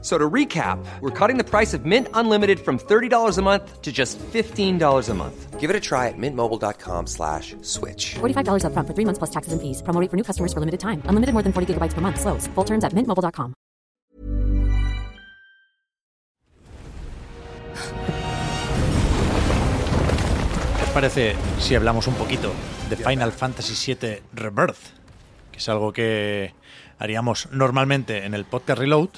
So to recap, we're cutting the price of Mint Unlimited from $30 a month to just $15 a month. Give it a try at mintmobile.com slash switch. $45 upfront for three months plus taxes and fees. Promo rate for new customers for limited time. Unlimited more than 40 gigabytes per month. Slows. Full terms at mintmobile.com. ¿Qué os parece si hablamos un poquito de Final Fantasy VII Rebirth? Que es algo que haríamos normalmente en el podcast Reload,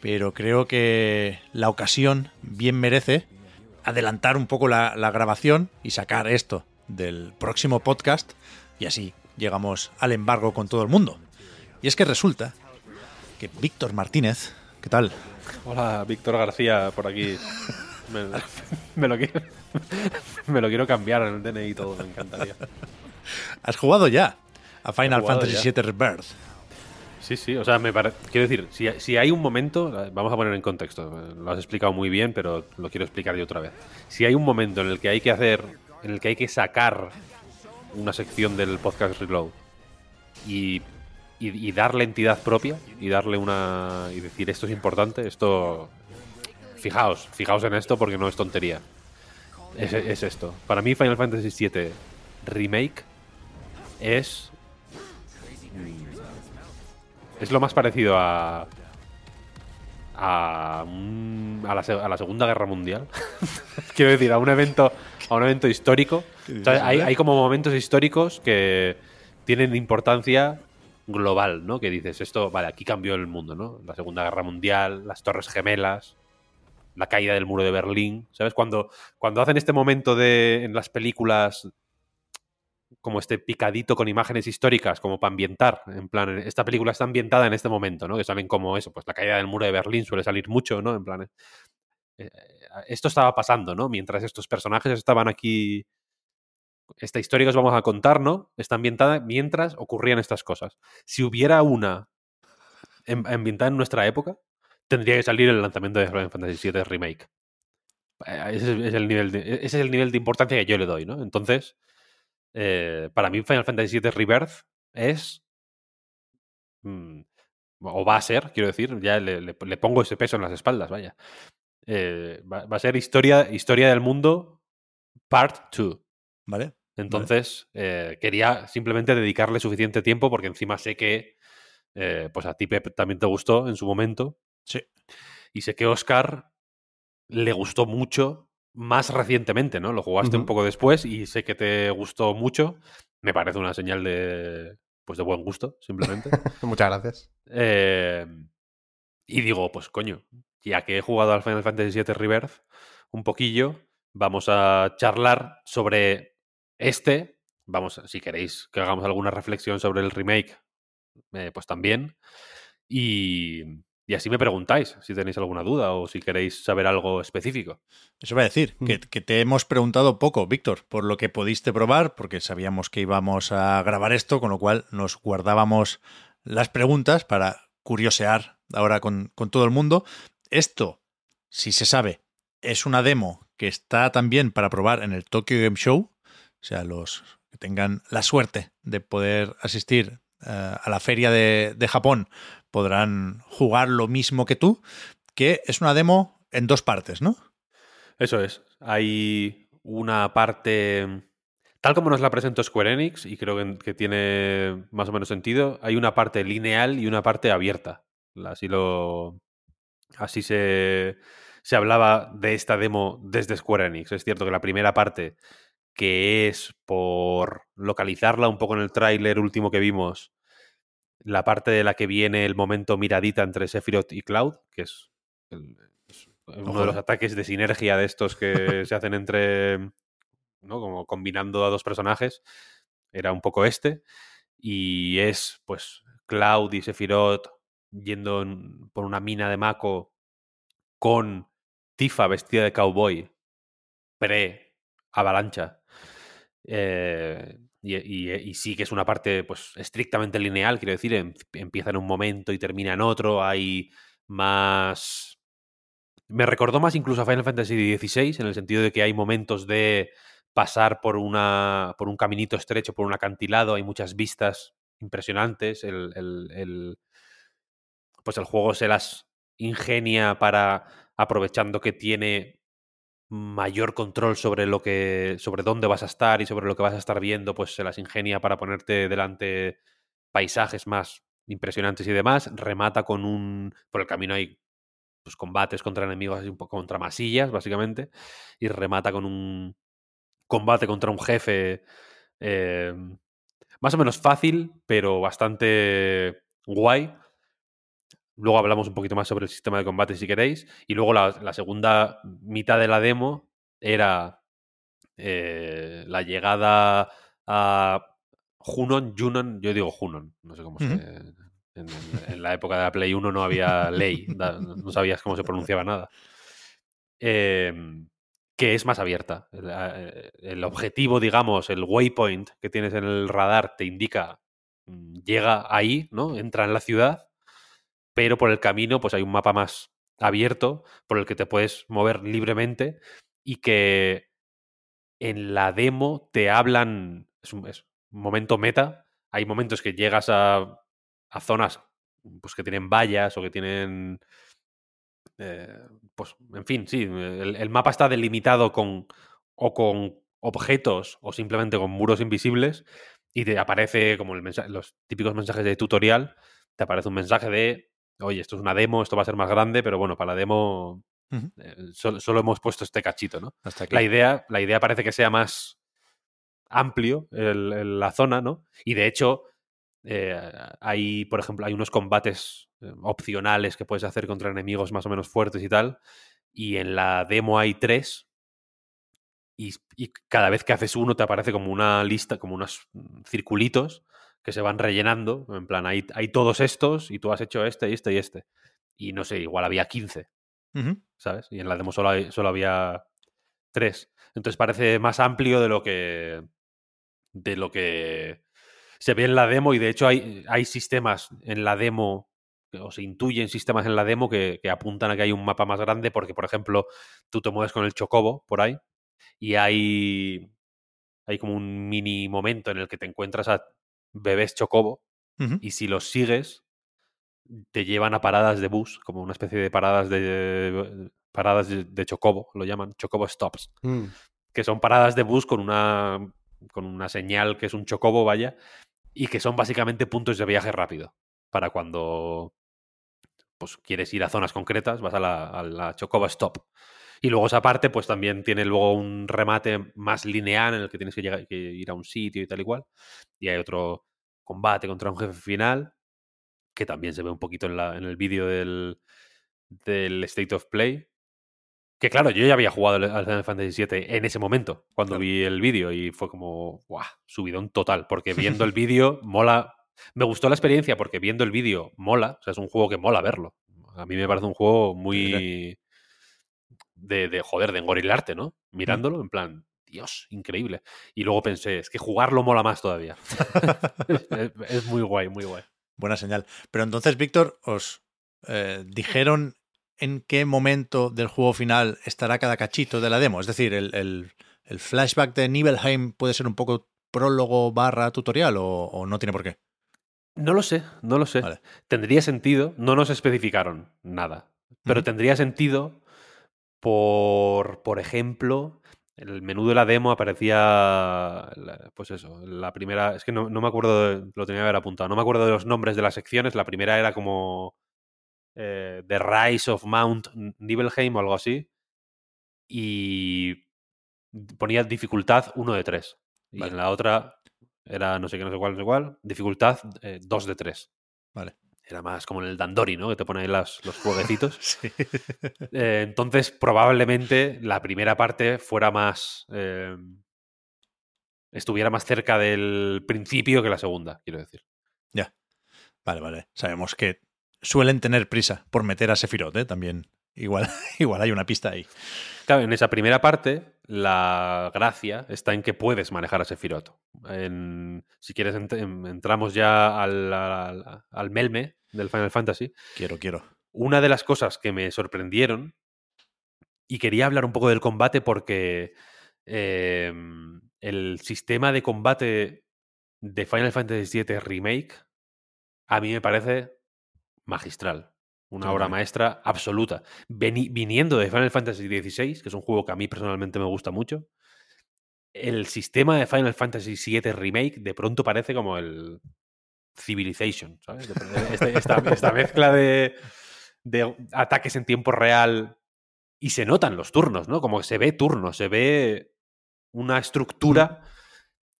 pero creo que la ocasión bien merece adelantar un poco la, la grabación y sacar esto del próximo podcast y así llegamos al embargo con todo el mundo. Y es que resulta que Víctor Martínez, ¿qué tal? Hola, Víctor García, por aquí. Me, me lo quiero, me lo quiero cambiar en el DNI y todo, me encantaría. Has jugado ya a Final Fantasy. VII Rebirth. Sí, sí, o sea, me pare- quiero decir, si, si hay un momento, vamos a poner en contexto, lo has explicado muy bien, pero lo quiero explicar yo otra vez. Si hay un momento en el que hay que hacer, en el que hay que sacar una sección del podcast Reload y, y- darle entidad propia y darle una. y decir esto es importante, esto. Fijaos, fijaos en esto porque no es tontería. Es, es esto. Para mí, Final Fantasy VII Remake es es lo más parecido a. a, un- a, la, se- a la Segunda Guerra Mundial. Quiero decir, a un evento, a un evento histórico. O sea, hay, hay como momentos históricos que tienen importancia global, ¿no? Que dices, esto, vale, aquí cambió el mundo, ¿no? La Segunda Guerra Mundial, las Torres Gemelas, la caída del muro de Berlín. ¿Sabes? Cuando, cuando hacen este momento de. en las películas como este picadito con imágenes históricas, como para ambientar. En plan, esta película está ambientada en este momento, ¿no? Que salen como eso, pues la caída del muro de Berlín suele salir mucho, ¿no? En plan. eh, eh, esto estaba pasando, ¿no? Mientras estos personajes estaban aquí. Esta historia que os vamos a contar, ¿no? Está ambientada mientras ocurrían estas cosas. Si hubiera una em- ambientada en nuestra época, tendría que salir el lanzamiento de Final Fantasy VII Remake. Eh, Ese es, es el nivel de, ese es el nivel de importancia que yo le doy, ¿no? Entonces, eh, para mí Final Fantasy VII Rebirth es... mm, o va a ser, quiero decir, ya le, le- le pongo ese peso en las espaldas, vaya. Eh, va, va a ser historia, historia del mundo Part 2. ¿Vale? Entonces, eh, quería simplemente dedicarle suficiente tiempo porque encima sé que eh, pues a ti, Pep, también te gustó en su momento. Sí. Y sé que Oscar le gustó mucho más recientemente, ¿no? Lo jugaste un poco después y sé que te gustó mucho. Me parece una señal de, pues de buen gusto, simplemente. Muchas gracias. Eh, y digo, pues coño, ya que he jugado al Final Fantasy VII Rebirth un poquillo, vamos a charlar sobre este. Vamos, a- si queréis que hagamos alguna reflexión sobre el remake, eh, pues también. Y, y así me preguntáis si tenéis alguna duda o si queréis saber algo específico. Eso va a decir, que, que te hemos preguntado poco, Víctor, por lo que pudiste probar, porque sabíamos que íbamos a grabar esto, con lo cual nos guardábamos las preguntas para curiosear ahora con, con todo el mundo. Esto, si se sabe, es una demo que está también para probar en el Tokyo Game Show, o sea, los que tengan la suerte de poder asistir a la feria de, de Japón podrán jugar lo mismo que tú, que es una demo en dos partes, ¿no? Eso es. Hay una parte. Tal como nos la presentó Square Enix, y creo que, que tiene más o menos sentido, hay una parte lineal y una parte abierta. Así lo. Así se, se hablaba de esta demo desde Square Enix. Es cierto que la primera parte, que es por localizarla un poco en el tráiler último que vimos, la parte de la que viene el momento miradita entre Sephiroth y Cloud, que es, el- es uno de los ataques de sinergia de estos que se hacen entre, ¿no? Como combinando a dos personajes, era un poco este, y es, pues, Cloud y Sephiroth yendo en- por una mina de Mako con Tifa vestida de cowboy, pre-avalancha, eh, y, y- sí que es una parte pues estrictamente lineal, quiero decir, em- empieza en un momento y termina en otro, hay más... Me recordó más incluso a Final Fantasy XVI, en el sentido de que hay momentos de pasar por, una, por un caminito estrecho, por un acantilado, hay muchas vistas impresionantes, el- el- pues el juego se las ingenia para, aprovechando que tiene mayor control sobre lo que sobre dónde vas a estar y sobre lo que vas a estar viendo, pues se las ingenia para ponerte delante paisajes más impresionantes y demás. Remata con un por el camino hay pues combates contra enemigos así un contra masillas básicamente y remata con un combate contra un jefe eh, más o menos fácil, pero bastante guay. Luego hablamos un poquito más sobre el sistema de combate si queréis. Y luego la, la segunda mitad de la demo era eh, la llegada a Junon, Junon, yo digo Junon, no sé cómo se... En, en- en la época de la Play 1 no había ley, no sabías cómo se pronunciaba nada. Em, que es más abierta. El, eh, el objetivo, digamos, el waypoint que tienes en el radar te indica, mm, llega ahí, ¿no? Entra en la ciudad, pero por el camino pues hay un mapa más abierto por el que te puedes mover libremente y que en la demo te hablan, es un, momento meta, hay momentos que llegas a, a zonas pues que tienen vallas o que tienen eh, pues, en fin, sí, el, mapa está delimitado con o con objetos o simplemente con muros invisibles y te aparece como los típicos mensajes de tutorial, te aparece un mensaje de, oye, esto es una demo, esto va a ser más grande, pero bueno, para la demo eh, solo, solo hemos puesto este cachito, ¿no? Hasta aquí. La idea, la idea parece que sea más amplio el- el- la zona, ¿no? Y de hecho, eh, hay, por ejemplo, hay unos combates eh, opcionales que puedes hacer contra enemigos más o menos fuertes y tal. Y en la demo hay tres. Y, y cada vez que haces uno te aparece como una lista, como unos mm, circulitos que se van rellenando. En plan, hay, hay todos estos y tú has hecho este y este y este. Y no sé, igual había 15. Ujú. ¿sabes? Y en la demo solo, hay- solo había tres. Entonces parece más amplio de lo que. de lo que se ve en la demo. Y de hecho hay, hay sistemas en la demo. O se intuyen sistemas en la demo que, que apuntan a que hay un mapa más grande. Porque, por ejemplo, tú te mueves con el chocobo por ahí. Y hay. Hay como un mini momento en el que te encuentras a bebés chocobo. Y si los sigues, te llevan a paradas de bus, como una especie de paradas de paradas de, de chocobo, lo llaman, chocobo stops, Mm. que son paradas de bus con una con una señal que es un chocobo, vaya, y que son básicamente puntos de viaje rápido para cuando pues quieres ir a zonas concretas, vas a la, a la chocobo stop. Y luego esa parte, pues también tiene luego un remate más lineal en el que tienes que, llegar, que ir a un sitio y tal y cual. Y hay otro combate contra un jefe final, que también se ve un poquito en, la, en el vídeo del, del State of Play. Que claro, yo ya había jugado al- al Final Fantasy VII en ese momento, cuando Claro. vi el vídeo, y fue como, ¡guau! Subidón total, porque viendo el vídeo mola. Me gustó la experiencia porque viendo el vídeo mola, o sea, es un juego que mola verlo. A mí me parece un juego muy. De, de joder, de engorilarte, ¿no? Mirándolo, en plan, Dios, increíble. Y luego pensé, es que jugarlo mola más todavía. es, es muy guay, muy guay. Buena señal. Pero entonces, Víctor, ¿os eh, dijeron en qué momento del juego final estará cada cachito de la demo? Es decir, el, el- el flashback de Nibelheim puede ser un poco prólogo barra tutorial o, o no tiene por qué. No lo sé, no lo sé. Vale. Tendría sentido, no nos especificaron nada, pero tendría sentido por, por ejemplo, en el menú de la demo aparecía, pues eso, la primera, es que no, no me acuerdo, de- lo tenía que haber apuntado, no me acuerdo de los nombres de las secciones, la primera era como eh, The Rise of Mount Nibelheim o algo así, y ponía dificultad 1 de 3, y en la otra era no sé qué, no sé cuál, no sé cuál, dificultad 2 de 3. Vale. Era más como en el Dandori, ¿no? Que te pone ahí las- los jueguecitos. Sí. Eh, entonces, probablemente la primera parte fuera más. eh, estuviera más cerca del principio que la segunda, quiero decir. ya. Vale, vale. Sabemos que suelen tener prisa por meter a Sephiroth, ¿eh? También igual, igual hay una pista ahí. Claro, en esa primera parte, la gracia está en que puedes manejar a Sephiroth. En, si quieres, ent- en- entramos ya al, al- al melme del Final Fantasy. Quiero, quiero. Una de las cosas que me sorprendieron, y quería hablar un poco del combate porque eh, el sistema de combate de Final Fantasy VII Remake a mí me parece magistral. Una obra maestra absoluta. Veni- viniendo de Final Fantasy XVI, que es un juego que a mí personalmente me gusta mucho, el sistema de Final Fantasy VII Remake de pronto parece como el Civilization, ¿sabes? Este- esta, esta mezcla de, de ataques en tiempo real y se notan los turnos, ¿no? Como que se ve turno, se ve una estructura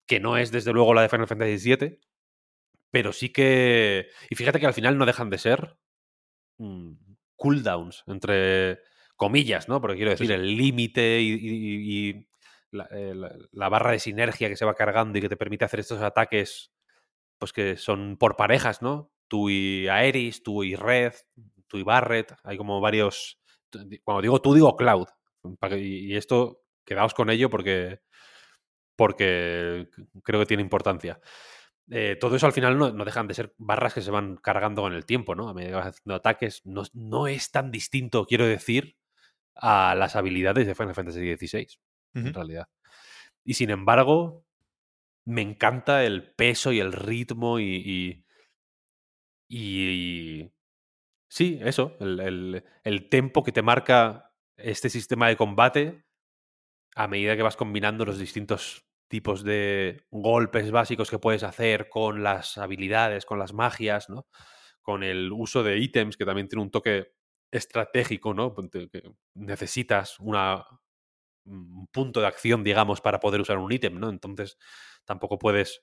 que no es desde luego la de Final Fantasy VII, pero sí que... Y fíjate que al final no dejan de ser mm, cooldowns, entre comillas, ¿no? Porque quiero decir, sí. el límite y, y- y la, eh, la- la barra de sinergia que se va cargando y que te permite hacer estos ataques, pues que son por parejas, ¿no? Tú y Aeris, tú y Red, tú y Barret, hay como varios... Cuando digo tú, digo Cloud. Y esto, quedaos con ello porque porque creo que tiene importancia. Eh, todo eso al final no, no dejan de ser barras que se van cargando con el tiempo, ¿no? A medida que vas haciendo ataques, no, no es tan distinto, quiero decir, a las habilidades de Final Fantasy XVI, en realidad. Y sin embargo, me encanta el peso y el ritmo y. y, sí, eso, el, el, el tempo que te marca este sistema de combate a medida que vas combinando los distintos tipos de golpes básicos que puedes hacer con las habilidades, con las magias, ¿no? Con el uso de ítems, que también tiene un toque estratégico, ¿no? Necesitas una, un punto de acción, digamos, para poder usar un ítem, ¿no? Entonces tampoco puedes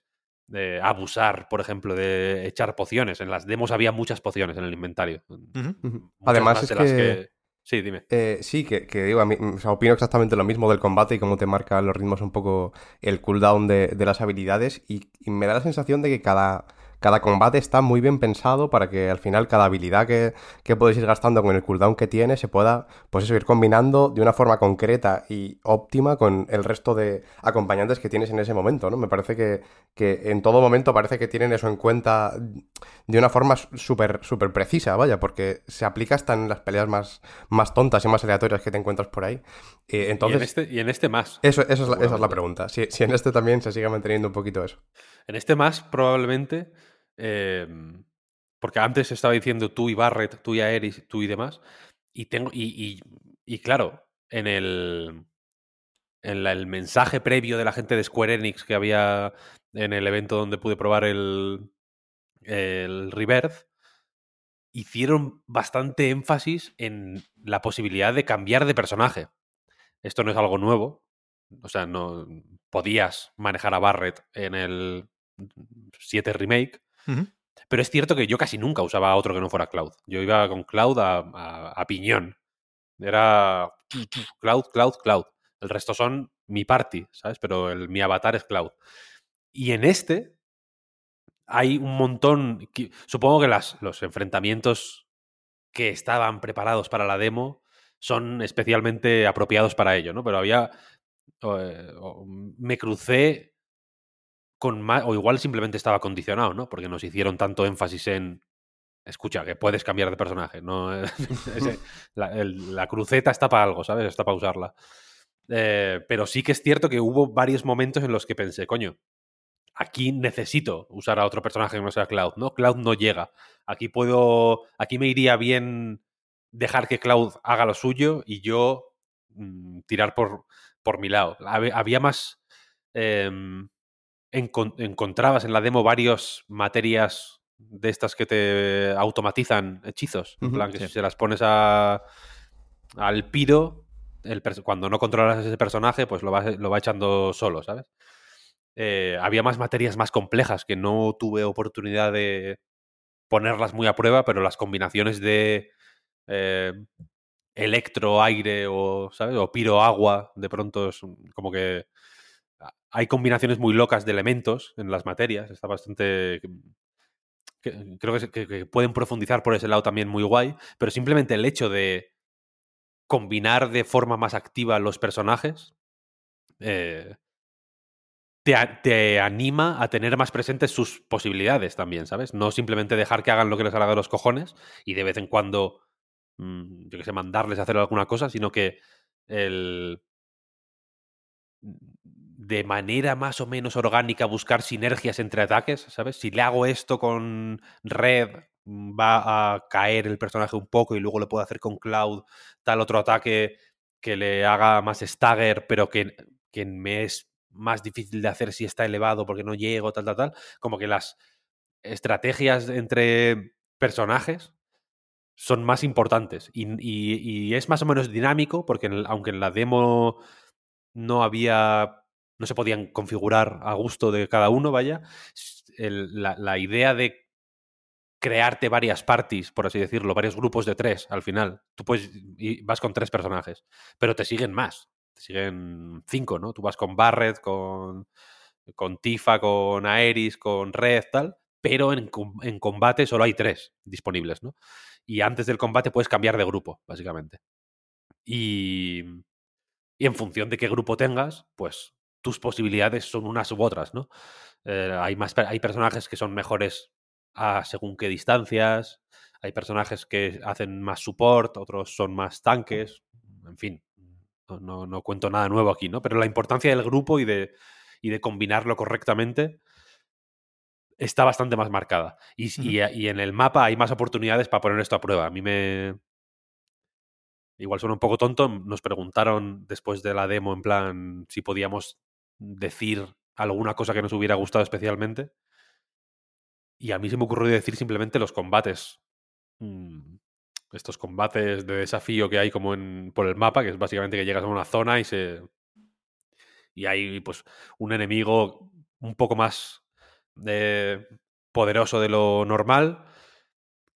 eh, abusar, por ejemplo, de echar pociones. En las demos había muchas pociones en el inventario. Además es de las que- Sí, dime. Eh, sí, que, que digo, a mí, o sea, opino exactamente lo mismo del combate y cómo te marca los ritmos un poco el cooldown de, de las habilidades y, y me da la sensación de que cada, cada combate está muy bien pensado para que al final cada habilidad que, que puedes ir gastando con el cooldown que tiene se pueda, pues eso, ir combinando de una forma concreta y óptima con el resto de acompañantes que tienes en ese momento, ¿no? Me parece que, que en todo momento parece que tienen eso en cuenta de una forma súper súper precisa, vaya, porque se aplica hasta en las peleas más, más tontas y más aleatorias que te encuentras por ahí. Eh, entonces, y, en este, y en este más. eso, eso es la, esa es la pregunta. Si, si en este también se sigue manteniendo un poquito eso. En este más, probablemente, eh, porque antes estaba diciendo tú y Barrett, tú y Aeris, tú y demás, y tengo, y, y- claro, en el, en el mensaje previo de la gente de Square Enix que había en el evento donde pude probar el, el Rebirth, hicieron bastante énfasis en la posibilidad de cambiar de personaje. Esto no es algo nuevo. O sea, no podías manejar a Barrett en el 7 Remake. Pero es cierto que yo casi nunca usaba otro que no fuera Cloud. Yo iba con Cloud a, a- a piñón. Era Cloud, Cloud, Cloud. El resto son mi party, ¿sabes? Pero el, mi avatar es Cloud. Y en este hay un montón. que- Supongo que las, los enfrentamientos que estaban preparados para la demo son especialmente apropiados para ello, ¿no? Pero había. eh, me crucé con más. O igual simplemente estaba condicionado, ¿no? Porque nos hicieron tanto énfasis en. Escucha, que puedes cambiar de personaje. No, Ese- la, cruceta está para algo, ¿sabes? Está para usarla. Eh, pero sí que es cierto que hubo varios momentos en los que pensé, coño, aquí necesito usar a otro personaje que no sea Cloud, ¿no? Cloud no llega. Aquí puedo. Aquí me iría bien dejar que Cloud haga lo suyo y yo mm, tirar por, por mi lado. Había más. em, encontrabas en la demo varias materias de estas que te automatizan hechizos. En plan, que sí. si se las pones a, al piro, el cuando no controlas ese personaje, pues lo va, lo va echando solo, ¿sabes? Eh, había más materias más complejas que no tuve oportunidad de ponerlas muy a prueba, pero las combinaciones de eh, electro, aire o, ¿sabes? O piro, agua, de pronto es como que hay combinaciones muy locas de elementos en las materias. Está bastante... creo que, pueden profundizar por ese lado también muy guay, pero simplemente el hecho de combinar de forma más activa los personajes eh, te, te anima a tener más presentes sus posibilidades también, ¿sabes? No simplemente dejar que hagan lo que les haga de los cojones y de vez en cuando, mm, yo qué sé, mandarles a hacer alguna cosa, sino que el de manera más o menos orgánica buscar sinergias entre ataques, ¿sabes? Si le hago esto con Red, mm, va a caer el personaje un poco y luego lo puedo hacer con Cloud, tal otro ataque que le haga más stagger, pero que, que me es más difícil de hacer si está elevado porque no llego, tal, tal, tal. Como que las estrategias entre personajes son más importantes y, y- es más o menos dinámico porque aunque en la demo no había no se podían configurar a gusto de cada uno, vaya, la, la idea de crearte varias parties, por así decirlo, varios grupos de tres al final. Tú puedes y vas con tres personajes, pero te siguen más. Te siguen cinco, ¿no? Tú vas con Barret, con, con Tifa, con Aeris, con Red, tal, pero en, en combate solo hay tres disponibles, ¿no? Y antes del combate puedes cambiar de grupo, básicamente. Y, y en función de qué grupo tengas, pues tus posibilidades son unas u otras, ¿no? Eh, hay, más, hay personajes que son mejores a según qué distancias, hay personajes que hacen más support, otros son más tanques, en fin, no, no- no cuento nada nuevo aquí, ¿no? Pero la importancia del grupo y de, y de combinarlo correctamente está bastante más marcada. Y, y- y en el mapa hay más oportunidades para poner esto a prueba. A mí me, Igual suena un poco tonto. Nos preguntaron después de la demo, en plan, si podíamos decir alguna cosa que nos hubiera gustado especialmente. Y a mí se me ocurrió decir simplemente los combates. Mm, Estos combates de desafío que hay como en, por el mapa, que es básicamente que llegas a una zona y se. Y hay pues un enemigo un poco más eh, poderoso de lo normal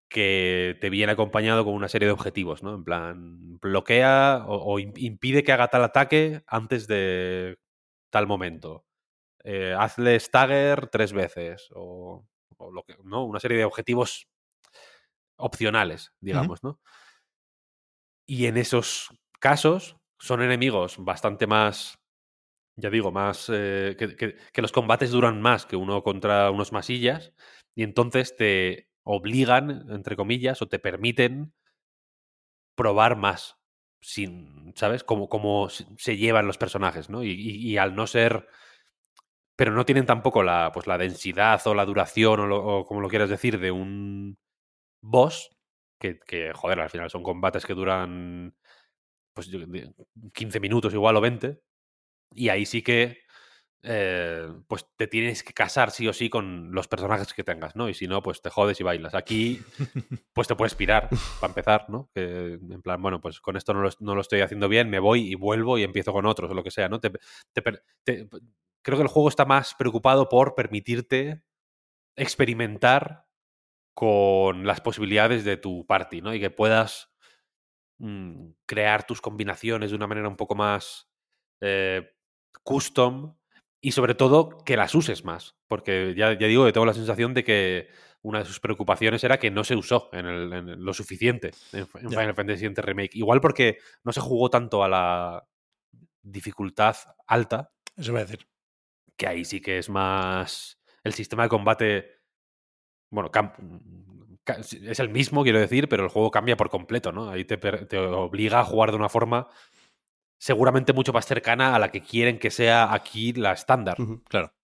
que te viene acompañado con una serie de objetivos, ¿no? En plan, bloquea o, o im- impide que haga tal ataque antes de tal momento. Eh, hazle stagger tres veces o, o lo que, ¿no? Una serie de objetivos opcionales, digamos, ¿no? Y en esos casos son enemigos bastante más, ya digo, más... eh, que, que- que los combates duran más que uno contra unos masillas y entonces te obligan, entre comillas, o te permiten probar más, sin, ¿sabes? Como, como se llevan los personajes, ¿no? Y, al no ser... Pero no tienen tampoco la, pues, la densidad o la duración o, lo- o como lo quieras decir de un boss, que, que, joder, al final son combates que duran pues yo- de- 15 minutos igual o 20, y ahí sí que eh, pues te tienes que casar sí o sí con los personajes que tengas, ¿no? Y si no, pues te jodes y bailas. Aquí, pues te puedes pirar, para empezar, ¿no? Que, en plan, bueno, pues con esto no lo, no lo estoy haciendo bien, me voy y vuelvo y empiezo con otros o lo que sea, ¿no? Te- te per- te- creo que el juego está más preocupado por permitirte experimentar con las posibilidades de tu party, ¿no? Y que puedas mm, crear tus combinaciones de una manera un poco más eh, custom y sobre todo que las uses más. Porque ya, ya digo que tengo la sensación de que una de sus preocupaciones era que no se usó en, el- en lo suficiente en. Final Fantasy VII Remake. Igual porque no se jugó tanto a la dificultad alta, Eso voy a decir. que ahí sí que es más... El sistema de combate, bueno, cam- ca- es el mismo, quiero decir, pero el juego cambia por completo, ¿no? Ahí te, te obliga a jugar de una forma seguramente mucho más cercana a la que quieren que sea aquí la estándar. Claro.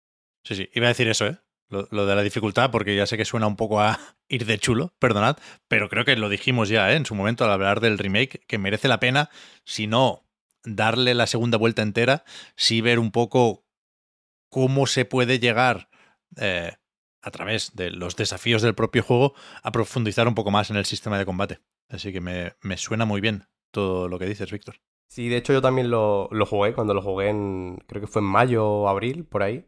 Sí, sí. Iba a decir eso, ¿eh? Lo, lo de la dificultad, porque ya sé que suena un poco a ir de chulo, perdonad, pero creo que lo dijimos ya, ¿eh? En su momento al hablar del remake, que merece la pena, si no darle la segunda vuelta entera, sí ver un poco cómo se puede llegar eh, a través de los desafíos del propio juego a profundizar un poco más en el sistema de combate. Así que me, me suena muy bien todo lo que dices, Víctor. Sí, de hecho yo también lo, lo jugué cuando lo jugué en, creo que fue en mayo o abril, por ahí.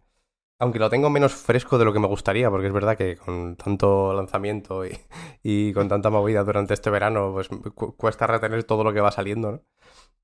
Aunque lo tengo menos fresco de lo que me gustaría, porque es verdad que con tanto lanzamiento y, y con tanta movida durante este verano, pues cu- cuesta retener todo lo que va saliendo, ¿no?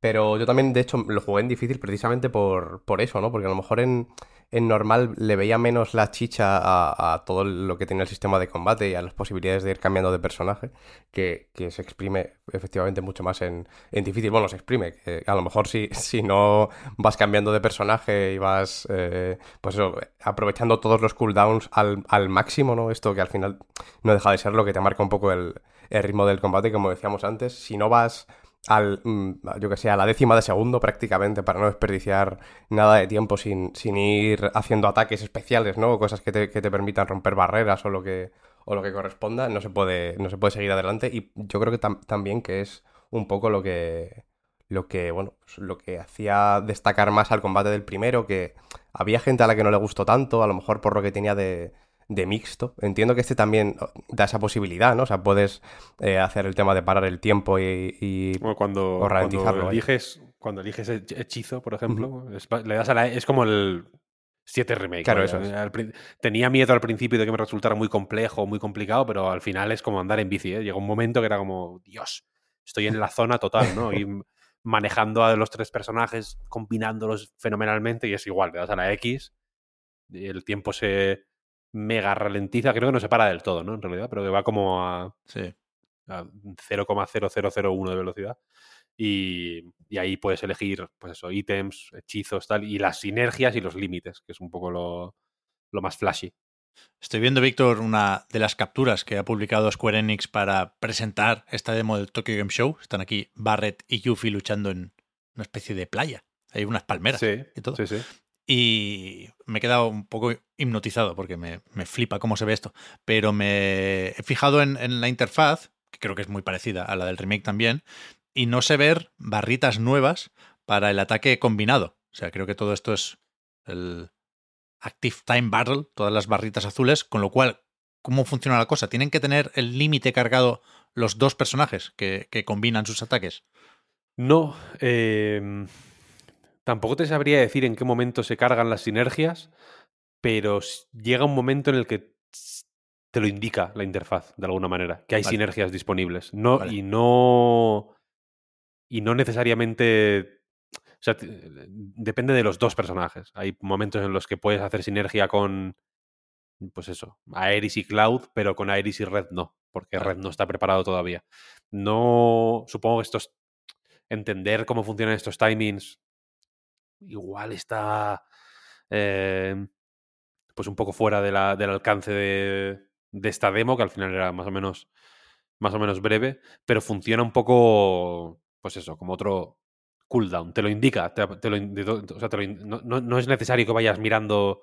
Pero yo también, de hecho, lo jugué en difícil precisamente por, por eso, ¿no? Porque a lo mejor en, en normal le veía menos la chicha a, todo lo que tenía el sistema de combate y a las posibilidades de ir cambiando de personaje, que, que se exprime efectivamente mucho más en, en, difícil. Bueno, se exprime, a lo mejor si, si no vas cambiando de personaje y vas, eh, pues eso, aprovechando todos los cooldowns al, al, máximo, ¿no? Esto que al final no deja de ser lo que te marca un poco el, el ritmo del combate, como decíamos antes. Si no vas al, mm, yo que sé, a la décima de segundo prácticamente para no desperdiciar nada de tiempo sin, sin ir haciendo ataques especiales, ¿no? Cosas que te, que te permitan romper barreras o lo que, o lo que corresponda, no se puede, no se puede seguir adelante. Y yo creo que también que es un poco lo que, lo que, bueno, pues lo que hacía destacar más al combate del primero, que había gente a la que no le gustó tanto, a lo mejor por lo que tenía de, de mixto. Entiendo que este también da esa posibilidad, ¿no? O sea, puedes eh, hacer el tema de parar el tiempo y, y bueno, cuando, o ralentizarlo. Cuando eliges, cuando eliges hechizo, por ejemplo, uh -huh. es, le das a la, es como el 7 remake. Claro, eso es. Tenía miedo al principio de que me resultara muy complejo, muy complicado, pero al final es como andar en bici. ¿eh? Llegó un momento que era como, Dios, estoy en la zona total, ¿no? Y manejando a los tres personajes, combinándolos fenomenalmente, y es igual, le das a la X, y el tiempo se mega ralentiza, creo que no se para del todo, ¿no? En realidad, pero que va como a, sí. a 0,0001 de velocidad. Y, y, ahí puedes elegir, pues eso, ítems, hechizos, tal, y las sinergias y los límites, que es un poco lo, lo más flashy. Estoy viendo, Víctor, una de las capturas que ha publicado Square Enix para presentar esta demo del Tokyo Game Show. Están aquí Barrett y Yuffie luchando en una especie de playa. Hay unas palmeras sí, y todo. Sí, sí. Y me he quedado un poco hipnotizado porque me, me flipa cómo se ve esto. Pero me he fijado en, en, la interfaz, que creo que es muy parecida a la del remake también, y no sé ver barritas nuevas para el ataque combinado. O sea, creo que todo esto es el Active Time Battle, todas las barritas azules, con lo cual, ¿cómo funciona la cosa? ¿Tienen que tener el límite cargado los dos personajes que, que combinan sus ataques? No, eh, Tampoco te sabría decir en qué momento se cargan las sinergias, pero llega un momento en el que te lo indica la interfaz, de alguna manera, que hay vale. sinergias disponibles. No, vale. Y no. Y no necesariamente. O sea, depende de los dos personajes. Hay momentos en los que puedes hacer sinergia con. Pues eso, Aeris y Cloud, pero con Aeris y Red no, porque. Red no está preparado todavía. No. Supongo que estos. Entender cómo funcionan estos timings igual está eh, pues un poco fuera de la, del alcance de, de, esta demo, que al final era más o menos más o menos breve, pero funciona un poco, pues eso, como otro cooldown. Te lo indica, te, te lo, o sea, te lo, no, no, es necesario que vayas mirando,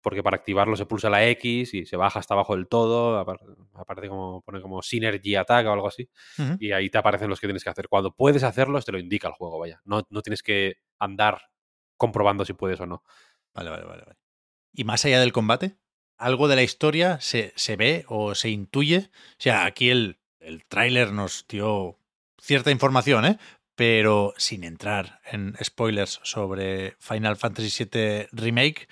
porque para activarlo se pulsa la X y se baja hasta abajo del todo, aparte como pone como Synergy Attack o algo así, uh -huh. y ahí te aparecen los que tienes que hacer. Cuando puedes hacerlos, te lo indica el juego, vaya. No, no tienes que andar comprobando si puedes o no. Vale, vale, vale. vale. Y más allá del combate, algo de la historia se, se ve o se intuye. O sea, aquí el, el tráiler nos dio cierta información, ¿eh? Pero sin entrar en spoilers sobre Final Fantasy VII Remake,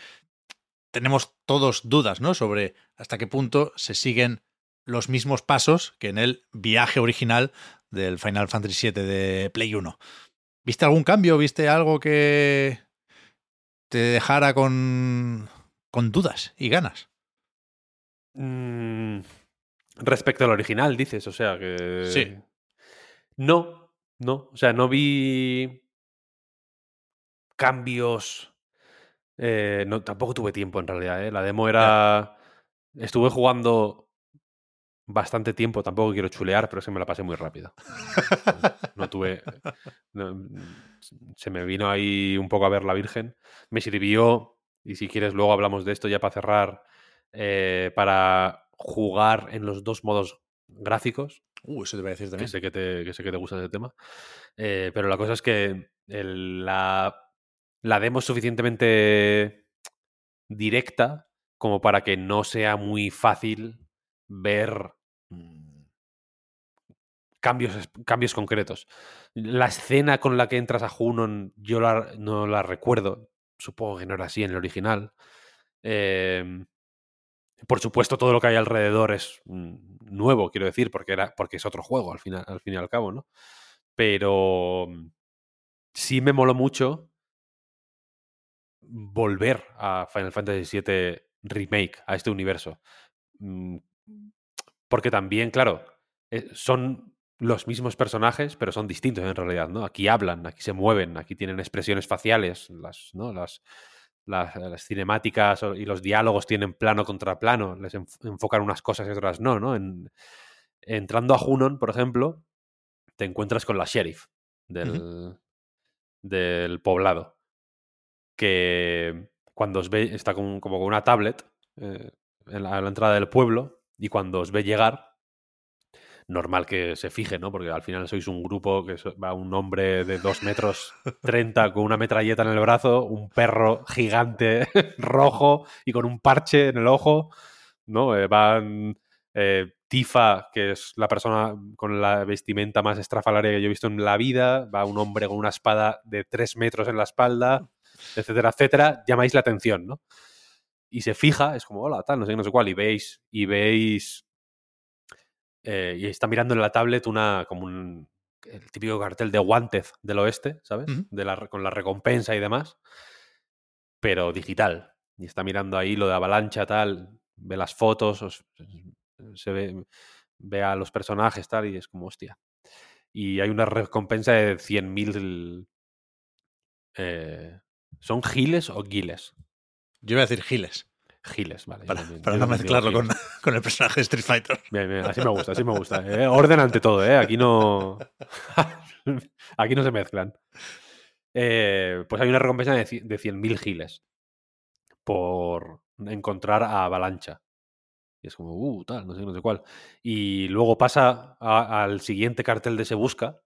tenemos todos dudas, ¿no? Sobre hasta qué punto se siguen los mismos pasos que en el viaje original del Final Fantasy VII de Play 1. ¿Viste algún cambio? ¿Viste algo que te dejara con, con dudas y ganas. Mm, respecto al original, dices, o sea que. Sí. No, no. O sea, no vi cambios. Eh, no, tampoco tuve tiempo en realidad. ¿eh? La demo era. Estuve jugando bastante tiempo, tampoco quiero chulear, pero es que me la pasé muy rápido. no tuve. No, se me vino ahí un poco a ver la Virgen. Me sirvió, y si quieres, luego hablamos de esto ya para cerrar, eh, para jugar en los dos modos gráficos. Uh, eso te voy a decir también. Que sé que te, que sé que te gusta ese tema. Eh, pero la cosa es que el, la, la demo es suficientemente directa como para que no sea muy fácil ver cambios, cambios concretos. La escena con la que entras a Junon, yo la, no la recuerdo. Supongo que no era así en el original. Eh, por supuesto, todo lo que hay alrededor es mm, nuevo, quiero decir, porque, era, porque es otro juego al, final, al fin y al cabo, ¿no? Pero mm, sí me moló mucho volver a Final Fantasy VII Remake, a este universo. Porque también, claro, eh, son los mismos personajes, pero son distintos en realidad, ¿no? Aquí hablan, aquí se mueven, aquí tienen expresiones faciales, las, ¿no? las, las, las cinemáticas y los diálogos tienen plano contra plano, les enf- enfocan unas cosas y otras no, ¿no? En- entrando a Junon, por ejemplo, te encuentras con la sheriff del, del poblado, que cuando os ve, está con- como con una tablet eh, en la, a la entrada del pueblo, y cuando os ve llegar, normal que se fije, ¿no? Porque al final sois un grupo que va un hombre de 2 metros 30 con una metralleta en el brazo, un perro gigante rojo y con un parche en el ojo, ¿no? Eh, van eh, Tifa, que es la persona con la vestimenta más estrafalaria que yo he visto en la vida, va un hombre con una espada de 3 metros en la espalda, etcétera, etcétera, llamáis la atención, ¿no? Y se fija, es como, hola, tal, no sé no sé cuál, y veis, y veis eh, y está mirando en la tablet una como un el típico cartel de Wanted del oeste, ¿sabes? De la, con la recompensa y demás, pero digital. Y está mirando ahí lo de avalancha, tal, ve las fotos, os- se ve, ve a los personajes, tal, y es como, hostia. Y hay una recompensa de 100.000... Eh, ¿Son giles o giles? Yo voy a decir Giles, Giles, vale. para, también- para yo no mezclarlo con, con el personaje de Street Fighter. Bien, bien, así me gusta, así me gusta. ¿eh? Orden ante todo, ¿eh? Aquí no. Aquí no se mezclan. Eh, pues hay una recompensa de, de 100.000 giles por encontrar a Avalancha. Y es como, uh, tal, no sé, no sé cuál. Y luego pasa a- al siguiente cartel de Se Busca,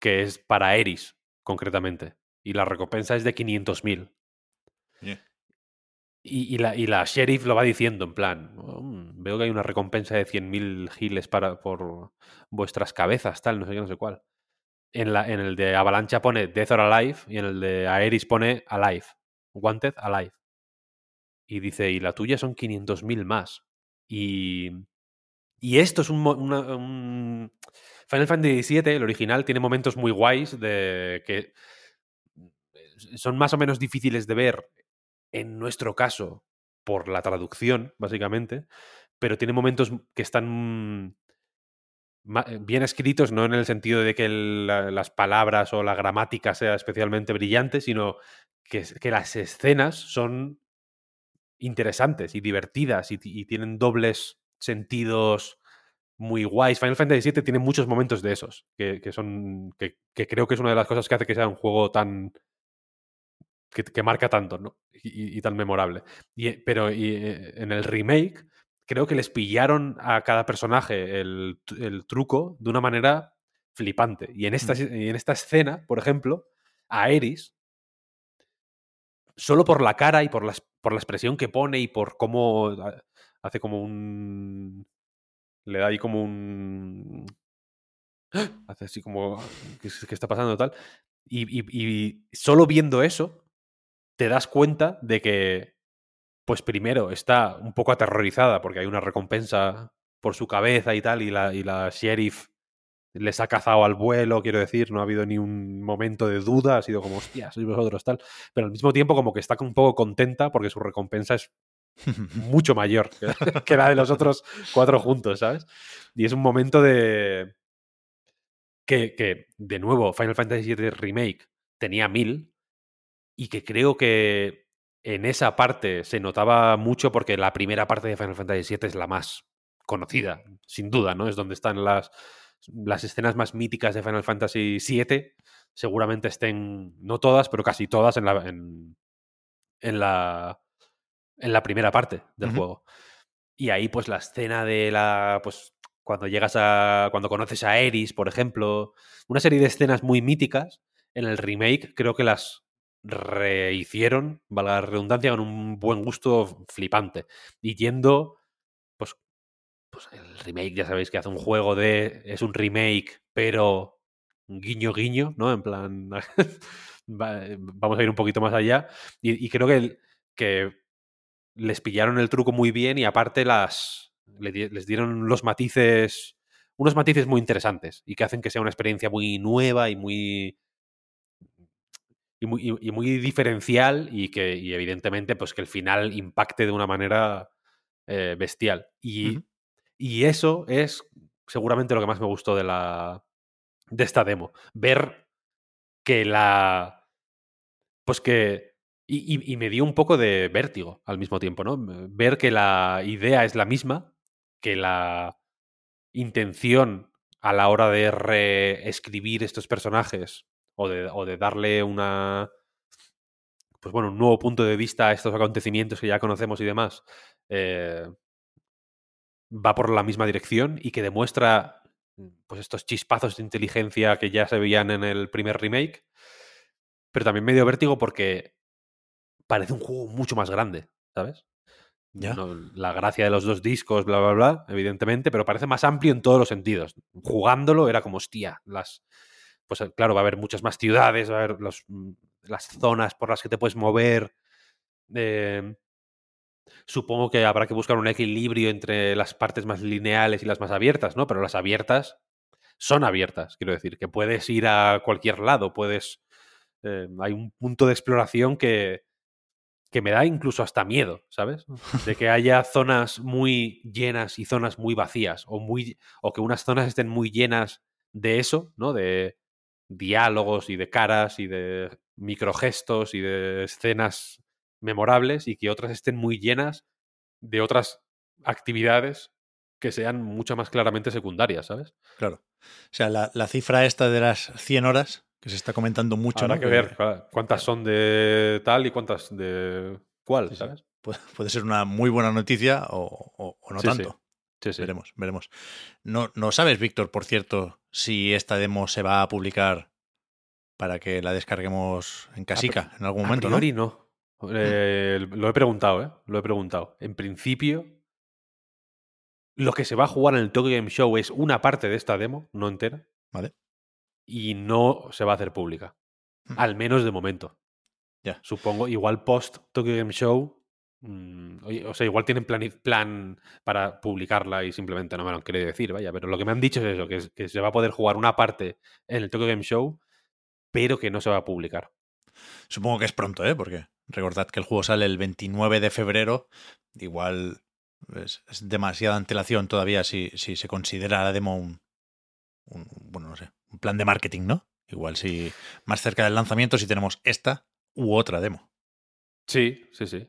que es para Eris, concretamente. Y la recompensa es de 500.000. Yeah. Y, la, y la sheriff lo va diciendo en plan, "Mm, veo que hay una recompensa de 100.000 giles para, por vuestras cabezas, tal, no sé qué, no sé cuál. En, la, en el de Avalancha pone Death or Alive y en el de Aeris pone Alive. Wanted Alive. Y dice, y la tuya son 500.000 más. Y, y esto es un, una- un- Final Fantasy VII, el original, tiene momentos muy guays de que son más o menos difíciles de ver en nuestro caso por la traducción, básicamente, pero tiene momentos que están ma- bien escritos, no en el sentido de que las palabras o la gramática sea especialmente brillante, sino que, las escenas son interesantes y divertidas y, ti- y tienen dobles sentidos muy guays. Final Fantasy VII tiene muchos momentos de esos, que, que son que, que creo que es una de las cosas que hace que sea un juego tan que, que marca tanto, ¿no? Y, tan memorable. Y, eh, pero y, eh, en el remake creo que les pillaron a cada personaje el, tr- el truco de una manera flipante. Y en esta, y en esta escena, por ejemplo, a Eris, solo por la cara y por la, por la expresión que pone y por cómo ha- hace como un... Le da ahí como un... Hace así como... ¿Qué, es- qué está pasando tal? Y, y- y solo viendo eso, te das cuenta de que, pues primero, está un poco aterrorizada porque hay una recompensa por su cabeza y tal, y la, y la sheriff les ha cazado al vuelo, quiero decir, no ha habido ni un momento de duda, ha sido como, hostia, sois vosotros tal, pero al mismo tiempo como que está un poco contenta porque su recompensa es mucho mayor que, la de los otros cuatro juntos, ¿sabes? Y es un momento de... Que, que, de nuevo, Final Fantasy VII Remake tenía mil y que creo que en esa parte se notaba mucho porque la primera parte de Final Fantasy VII es la más conocida, sin duda, ¿no? Es donde están las, las escenas más míticas de Final Fantasy VII. Seguramente estén, no todas, pero casi todas en la, en, en la, en la primera parte del juego. Y ahí, pues, la escena de la. Pues, cuando llegas a. Cuando conoces a Eris, por ejemplo. Una serie de escenas muy míticas. En el remake, creo que las rehicieron, valga la redundancia, con un buen gusto flipante. Y yendo. Pues. Pues el remake, ya sabéis que hace un juego de. Es un remake, pero. Guiño, guiño, ¿no? En plan. va- vamos a ir un poquito más allá. Y, creo que, que les pillaron el truco muy bien y aparte las les dieron los matices unos matices muy interesantes y que hacen que sea una experiencia muy nueva y muy y muy, y- muy diferencial y que y evidentemente pues que el final impacte de una manera eh, bestial. Y, y eso es seguramente lo que más me gustó de la de esta demo. Ver que la. Pues que. Y, y- y me dio un poco de vértigo al mismo tiempo, ¿no? Ver que la idea es la misma, que la intención a la hora de reescribir estos personajes o de, o de darle una. Pues bueno, un nuevo punto de vista a estos acontecimientos que ya conocemos y demás. eh, va por la misma dirección y que demuestra pues estos chispazos de inteligencia que ya se veían en el primer remake. Pero también me dio vértigo porque parece un juego mucho más grande, ¿sabes? Ya. No, la gracia de los dos discos, bla, bla, bla, evidentemente, pero parece más amplio en todos los sentidos. Jugándolo era como, hostia, las. Pues eh, claro, va a haber muchas más ciudades, va a haber los, mm, las zonas por las que te puedes mover. eh, supongo que habrá que buscar un equilibrio entre las partes más lineales y las más abiertas, ¿no? Pero las abiertas son abiertas, quiero decir, que puedes ir a cualquier lado, puedes... eh, hay un punto de exploración que, que me da incluso hasta miedo, ¿sabes? De que haya zonas muy llenas y zonas muy vacías, o, muy, o que unas zonas estén muy llenas de eso, ¿no? De diálogos y de caras y de microgestos y de escenas memorables y que otras estén muy llenas de otras actividades que sean mucho más claramente secundarias, ¿sabes? Claro. O sea, la, la cifra esta de las 100 horas, que se está comentando mucho, Habrá ¿no? que ver claro, cuántas son de tal y cuántas de cuál, Sí, sí. ¿sabes? Puede, puede ser una muy buena noticia o, o- o no sí. tanto. Sí, sí. Veremos, veremos. No, no sabes, Víctor, por cierto, si esta demo se va a publicar para que la descarguemos en casica en algún A momento, ¿no? priori no. Eh, lo he preguntado, ¿eh? Lo he preguntado. En principio, lo que se va a jugar en el Tokyo Game Show es una parte de esta demo, no entera, Vale. y no se va a hacer pública. Mm. Al menos de momento. Ya. Supongo, igual post Tokyo Game Show. Mm, oye, o sea, igual tienen plani- plan para publicarla y simplemente no me lo han querido decir, vaya. Pero lo que me han dicho es eso, que, es- que se va a poder jugar una parte en el Tokyo Game Show, pero que no se va a publicar. Supongo que es pronto, ¿eh? Porque recordad que el juego sale el 29 de febrero. Igual es, es demasiada antelación todavía si, si se considera la demo un, un- bueno, no sé, un plan de marketing, ¿no? Igual si más cerca del lanzamiento si tenemos esta u otra demo. Sí, sí, sí.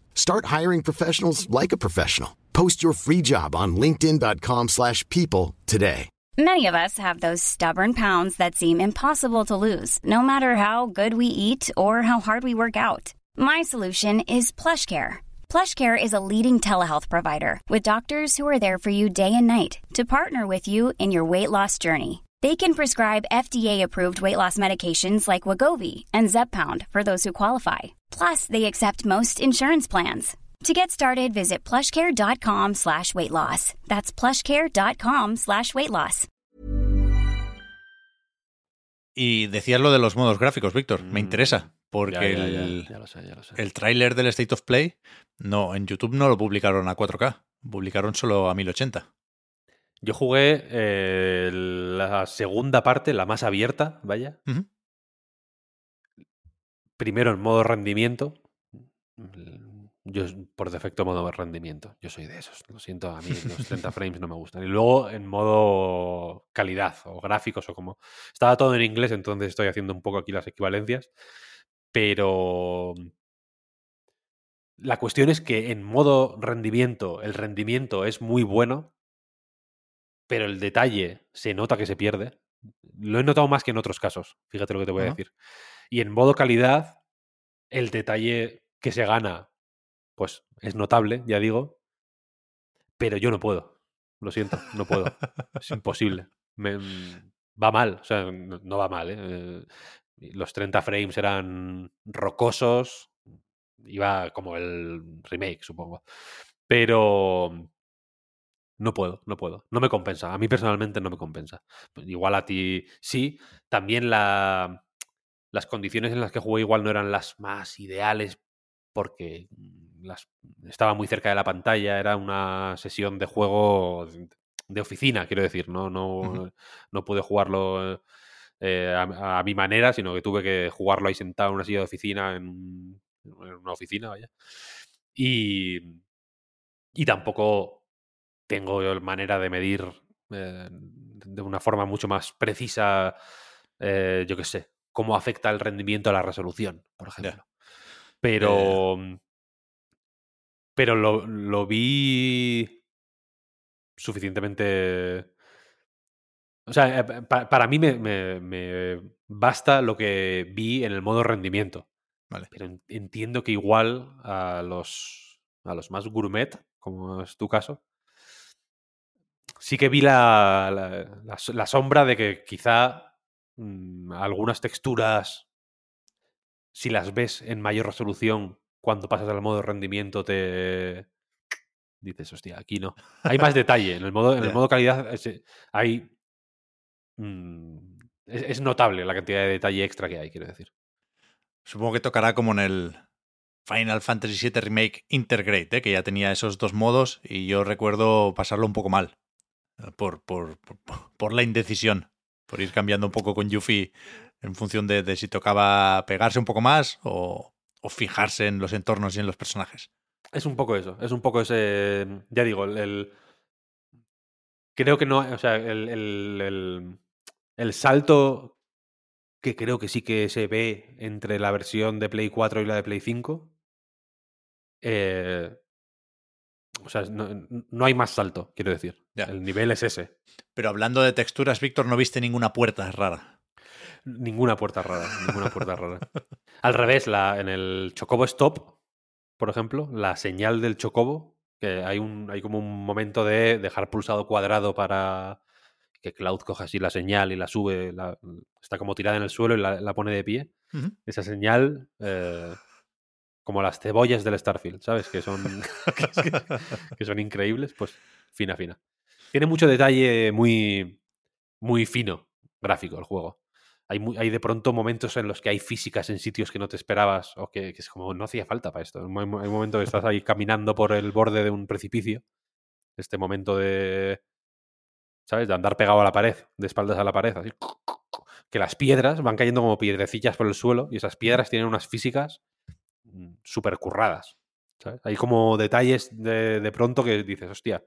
Start hiring professionals like a professional. Post your free job on linkedin.com/people slash people today. Many of us have those stubborn pounds that seem impossible to lose, no matter how good we eat or how hard we work out. My solution is PlushCare. PlushCare is a leading telehealth provider with doctors who are there for you day and night to partner with you in your weight loss journey. They can prescribe FDA-approved weight loss medications like Wagovi and Zepbound for those who qualify. Plus, they accept most insurance plans. To get started, visit plushcare.com slash weight loss. That's plushcare.com slash weight loss. Y decías lo de los modos gráficos, Víctor. Me Mm, interesa. Porque Ya, ya, el, ya sé, sé. el tráiler del State of Play, no, en YouTube no lo publicaron a 4K. Publicaron solo a 1080. Yo jugué eh, la segunda parte, la más abierta, vaya. Primero en modo rendimiento. Yo por defecto modo rendimiento. Yo soy de esos. Lo siento, a mí los 30 frames no me gustan. Y luego en modo calidad o gráficos o como... Estaba todo en inglés, entonces estoy haciendo un poco aquí las equivalencias. Pero... La cuestión es que en modo rendimiento, el rendimiento es muy bueno, pero el detalle se nota que se pierde. Lo he notado más que en otros casos, fíjate lo que te voy a decir. Y en modo calidad, el detalle que se gana, pues es notable, ya digo, pero yo no puedo. Lo siento, no puedo. es imposible. Me- va mal, o sea, no, no va mal, ¿eh? Eh, los 30 frames eran rocosos, iba como el remake, supongo. Pero no puedo, no puedo. No me compensa. A mí personalmente no me compensa. Igual a ti sí. También la, las condiciones en las que jugué igual no eran las más ideales porque las, estaba muy cerca de la pantalla. Era una sesión de juego de oficina, quiero decir. No, no, no pude jugarlo eh, a, mi manera, sino que tuve que jugarlo ahí sentado en una silla de oficina, en, una oficina, vaya. Y, y tampoco tengo manera de medir eh, de una forma mucho más precisa, eh, yo qué sé, cómo afecta el rendimiento a la resolución, por ejemplo. Pero. Pero lo, lo vi suficientemente o sea, eh, para mí me, basta lo que vi en el modo rendimiento. Vale. Pero entiendo que igual a los, a los más gourmet, como es tu caso, sí que vi la, la, sombra de que quizá mm, algunas texturas, si las ves en mayor resolución cuando pasas al modo rendimiento, te dices, hostia, aquí no. Hay más detalle. En el modo, en el modo calidad hay Mm, es, notable la cantidad de detalle extra que hay, quiero decir. Supongo que tocará como en el Final Fantasy VII Remake Intergrade, ¿eh? que ya tenía esos dos modos y yo recuerdo pasarlo un poco mal por, por, por, la indecisión, por ir cambiando un poco con Yuffie en función de, si tocaba pegarse un poco más o, fijarse en los entornos y en los personajes. Es un poco eso, es un poco ese, ya digo, el, creo que no, o sea, el, el, salto que creo que sí que se ve entre la versión de Play 4 y la de Play 5. Eh, o sea, no, hay más salto, quiero decir. El nivel es ese. Pero hablando de texturas, Víctor, no viste ninguna puerta rara. Ninguna puerta rara, ninguna puerta rara. Al revés, la, en el Chocobo Stop, por ejemplo, la señal del Chocobo que hay, un, hay como un momento de dejar pulsado cuadrado para que Cloud coja así la señal y la sube, está como tirada en el suelo y la, pone de pie. Esa señal, eh, como las cebollas del Starfield, ¿sabes? Que son, que, son increíbles, pues fina, fina. Tiene mucho detalle muy, muy fino gráfico el juego hay, de pronto momentos en los que hay físicas en sitios que no te esperabas o que, es como no hacía falta para esto. Hay un momento que estás ahí caminando por el borde de un precipicio. Este momento de. ¿Sabes? De andar pegado a la pared, de espaldas a la pared, así. Que las piedras van cayendo como piedrecillas por el suelo y esas piedras tienen unas físicas súper curradas. Hay como detalles de, de pronto que dices, hostia,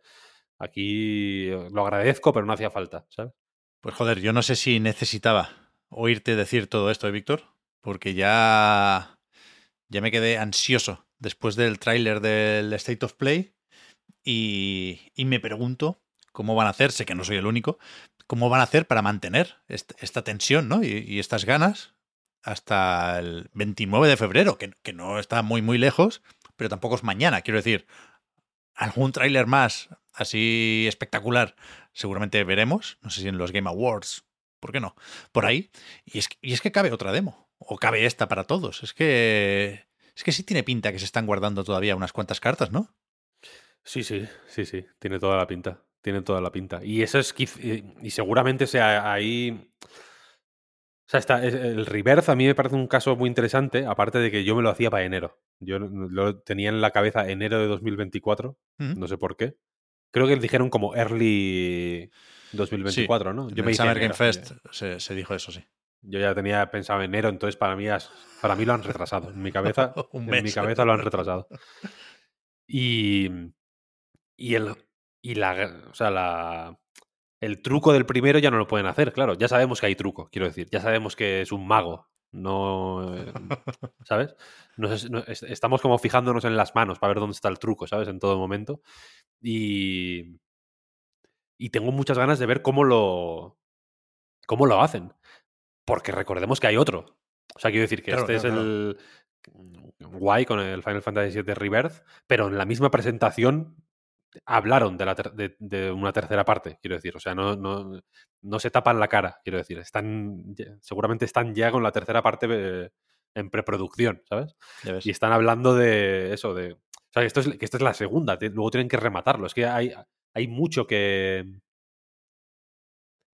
aquí lo agradezco, pero no hacía falta. Pues joder, yo no sé si necesitaba oírte decir todo esto, ¿eh, Víctor? Porque ya, ya me quedé ansioso después del tráiler del State of Play y, y, me pregunto cómo van a hacer, sé que no soy el único, cómo van a hacer para mantener esta, tensión ¿no? y, estas ganas hasta el 29 de febrero, que, que no está muy, muy lejos, pero tampoco es mañana, quiero decir, algún tráiler más así espectacular seguramente veremos, no sé si en los Game Awards ¿por qué no? Por ahí. Y es, y es que cabe otra demo. O cabe esta para todos. Es que. Es que sí tiene pinta que se están guardando todavía unas cuantas cartas, ¿no? Sí, sí, sí, sí. Tiene toda la pinta. Tiene toda la pinta. Y eso es. Y seguramente sea ahí. O sea, está, el reverse a mí me parece un caso muy interesante, aparte de que yo me lo hacía para enero. Yo lo tenía en la cabeza enero de 2024, no sé por qué. Creo que dijeron como early 2024, ¿no? Yo me Summer Game Fest se, dijo eso, sí. Yo ya tenía pensado enero, entonces para mí, para mí lo han retrasado. En mi cabeza, en mi cabeza lo han retrasado. Y, y el y la, o sea, la, el truco del primero ya no lo pueden hacer, claro. Ya sabemos que hay truco, quiero decir. Ya sabemos que es un mago. No. ¿Sabes? estamos como fijándonos en las manos para ver dónde está el truco, ¿sabes? En todo momento. Y y tengo muchas ganas de ver cómo lo, cómo lo hacen. Porque recordemos que hay otro. O sea, quiero decir que este es el guay con el Final Fantasy VII Rebirth, pero en la misma presentación hablaron de, la ter- de- de una tercera parte, quiero decir. O sea, no, no, no se tapan la cara, quiero decir. Están, seguramente están ya con la tercera parte eh, en preproducción, ¿sabes? Y están hablando de eso, de... O sea, que, esto es, que esta es la segunda, te- luego tienen que rematarlo. Es que hay, hay mucho que...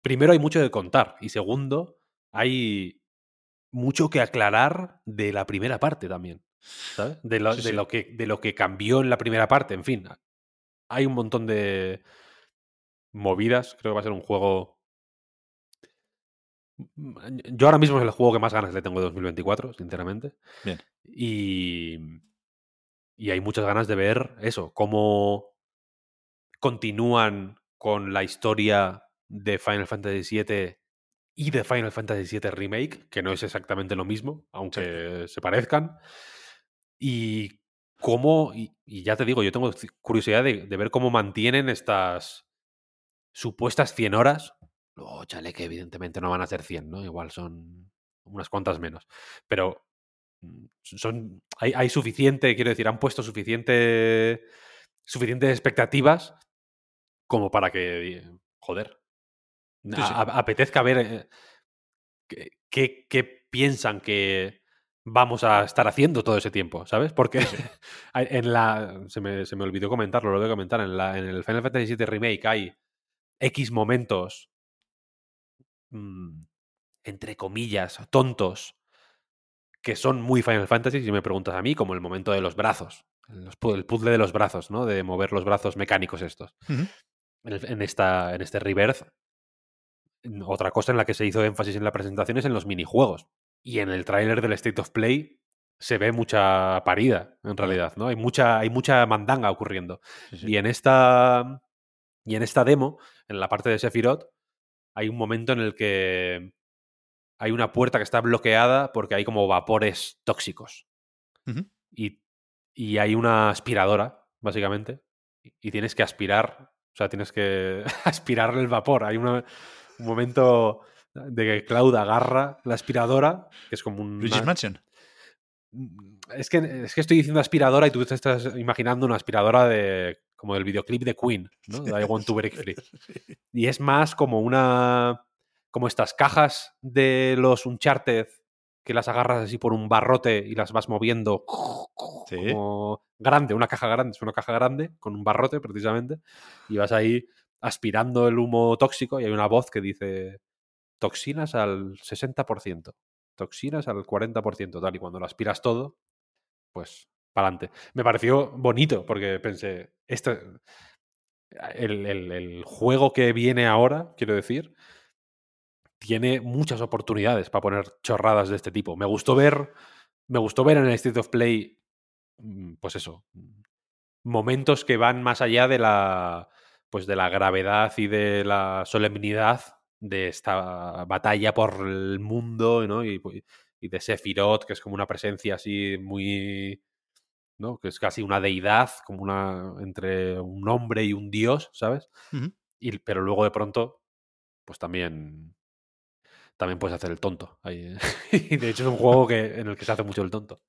Primero hay mucho que contar y segundo hay mucho que aclarar de la primera parte también. ¿Sabes? De lo, Sí, de sí. lo que, de lo que cambió en la primera parte, en fin. Hay un montón de movidas. Creo que va a ser un juego. Yo ahora mismo es el juego que más ganas le tengo de 2024, sinceramente. Bien. Y, y hay muchas ganas de ver eso, cómo continúan con la historia de Final Fantasy VII y de Final Fantasy VII Remake, que no es exactamente lo mismo, aunque se parezcan. Y cómo, y, y ya te digo, yo tengo curiosidad de, de ver cómo mantienen estas supuestas 100 horas. Luego, chale, que evidentemente no van a ser 100, ¿no? Igual son unas cuantas menos. Pero mm, son, hay, hay suficiente, quiero decir, han puesto suficiente, suficientes expectativas como para que, joder, Sí, a- sí. a- apetezca ver eh, qué piensan que vamos a estar haciendo todo ese tiempo, ¿sabes? Porque en la. Se me, se me olvidó comentarlo, lo voy a comentar. En, la, en el Final Fantasy VII Remake hay X momentos. mm, entre comillas, tontos. Que son muy Final Fantasy, si me preguntas a mí, como el momento de los brazos. los el puzzle de los brazos, ¿no? De mover los brazos mecánicos estos. En, el- en esta, en este Rebirth, otra cosa en la que se hizo énfasis en la presentación es en los minijuegos. Y en el tráiler del State of Play se ve mucha parida, en realidad, ¿no? Hay mucha, hay mucha mandanga ocurriendo. Sí, sí. Y en esta. Y en esta demo, en la parte de Sephiroth, hay un momento en el que hay una puerta que está bloqueada porque hay como vapores tóxicos. Y, y hay una aspiradora, básicamente. Y, y tienes que aspirar. O sea, tienes que aspirar el vapor. Hay una- un momento de que Cloud agarra la aspiradora, que es como un. Luigi's Mansion. Es que, es que estoy diciendo aspiradora y tú te estás imaginando una aspiradora de como del videoclip de Queen, ¿no? De I Want to Break Free. Y es más como una. como estas cajas de los Uncharted que las agarras así por un barrote y las vas moviendo. Sí. Como grande, una caja grande, es una caja grande con un barrote precisamente. Y vas ahí aspirando el humo tóxico y hay una voz que dice toxinas al 60%, toxinas al 40%, tal. Y cuando lo aspiras todo, pues para adelante. Me pareció bonito porque pensé, este, el, el- el juego que viene ahora, quiero decir, tiene muchas oportunidades para poner chorradas de este tipo. Me gustó ver, me gustó ver en el State of Play, mm, pues eso, momentos que van más allá de la, pues de la gravedad y de la solemnidad de esta batalla por el mundo, ¿no? Y, y de Sephiroth, que es como una presencia así muy, ¿no? Que es casi una deidad, como una entre un hombre y un dios, ¿sabes? Y, pero luego de pronto, pues también también puedes hacer el tonto. ahí. y de hecho es un juego que, en el que se hace mucho el tonto.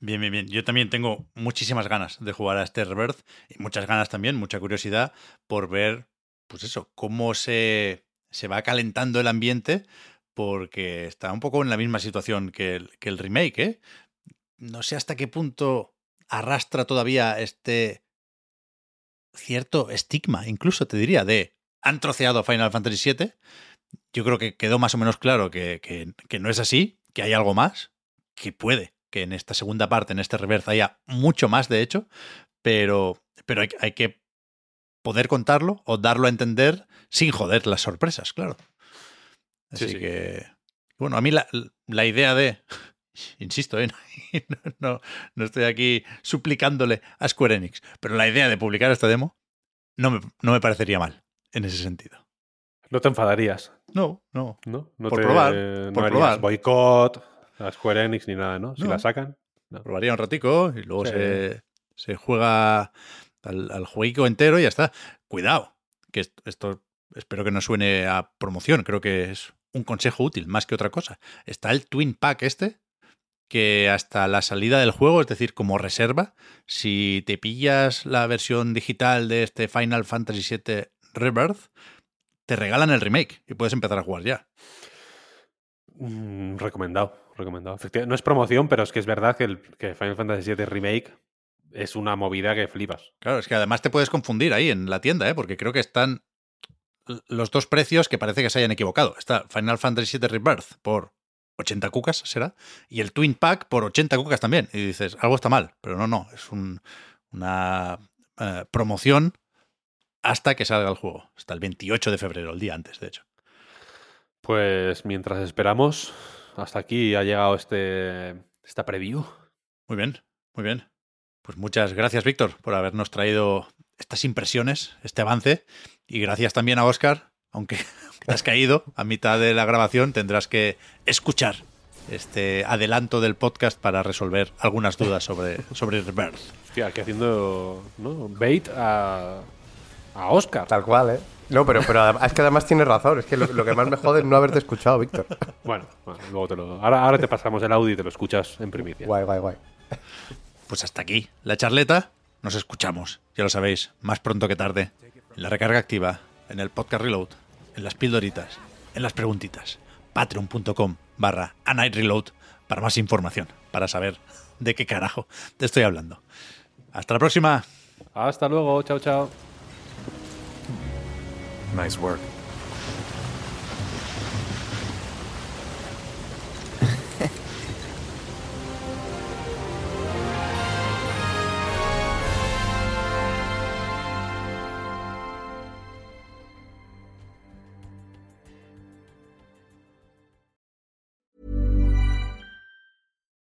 Bien, bien, bien. Yo también tengo muchísimas ganas de jugar a este Rebirth y muchas ganas también, mucha curiosidad por ver, pues eso, cómo se, se va calentando el ambiente, porque está un poco en la misma situación que el, remake, ¿eh? No sé hasta qué punto arrastra todavía este cierto estigma, incluso te diría, de han troceado Final Fantasy VII. Yo creo que quedó más o menos claro que, que- no es así, que hay algo más, que puede que en esta segunda parte, en este reverse, haya mucho más, de hecho, pero, pero hay que poder contarlo o darlo a entender sin joder las sorpresas, claro. Sí, Así sí. que, bueno, a mí la, la idea de, insisto, ¿eh? no, no, no estoy aquí suplicándole a Square Enix, pero la idea de publicar esta demo no me, no me parecería mal en ese sentido. No te enfadarías, No, no. ¿no? no Por te- probar, no por probar. boicot a Square Enix ni nada, ¿no? Si la sacan. Probaría un ratico y luego Sí. se, se juega al, al jueguico entero y ya está. Cuidado, que esto, espero que no suene a promoción, creo que es un consejo útil más que otra cosa. Está el Twin Pack este, que hasta la salida del juego, es decir, como reserva, si te pillas la versión digital de este Final Fantasy VII Rebirth, te regalan el remake y puedes empezar a jugar ya. Mm, recomendado, recomendado. No es promoción, pero es que es verdad que, el, que Final Fantasy VII Remake es una movida que flipas. Claro, es que además te puedes confundir ahí en la tienda, ¿eh? porque creo que están los dos precios que parece que se hayan equivocado. Está Final Fantasy VII Rebirth por 80 cucas, será, y el Twin Pack por 80 cucas también. Y dices, algo está mal, pero no, no, es un- una eh, promoción hasta que salga el juego. Hasta el 28 de febrero, el día antes, de hecho. Pues mientras esperamos, hasta aquí ha llegado este esta preview. Muy bien, muy bien. Pues muchas gracias, Víctor, por habernos traído estas impresiones, este avance. Y gracias también a Oscar, aunque aunque te has caído a mitad de la grabación, tendrás que escuchar este adelanto del podcast para resolver algunas dudas sobre, sobre Rebirth. Hostia, aquí haciendo ¿no? bait a, a Oscar. Tal cual, ¿eh? No, pero, pero es que además tienes razón. Es que lo, lo que más me jode es no haberte escuchado, Víctor. Bueno, bueno, luego te lo. Ahora, ahora te pasamos el audio y te lo escuchas en primicia. Guay, guay, guay. Pues hasta aquí la charleta. Nos escuchamos, ya lo sabéis, más pronto que tarde. En la recarga activa, en el podcast reload, en las pildoritas, en las preguntitas. Patreon.com barra A Night Reload para más información, para saber de qué carajo te estoy hablando. Hasta la próxima. Hasta luego, chao, chao. Nice work.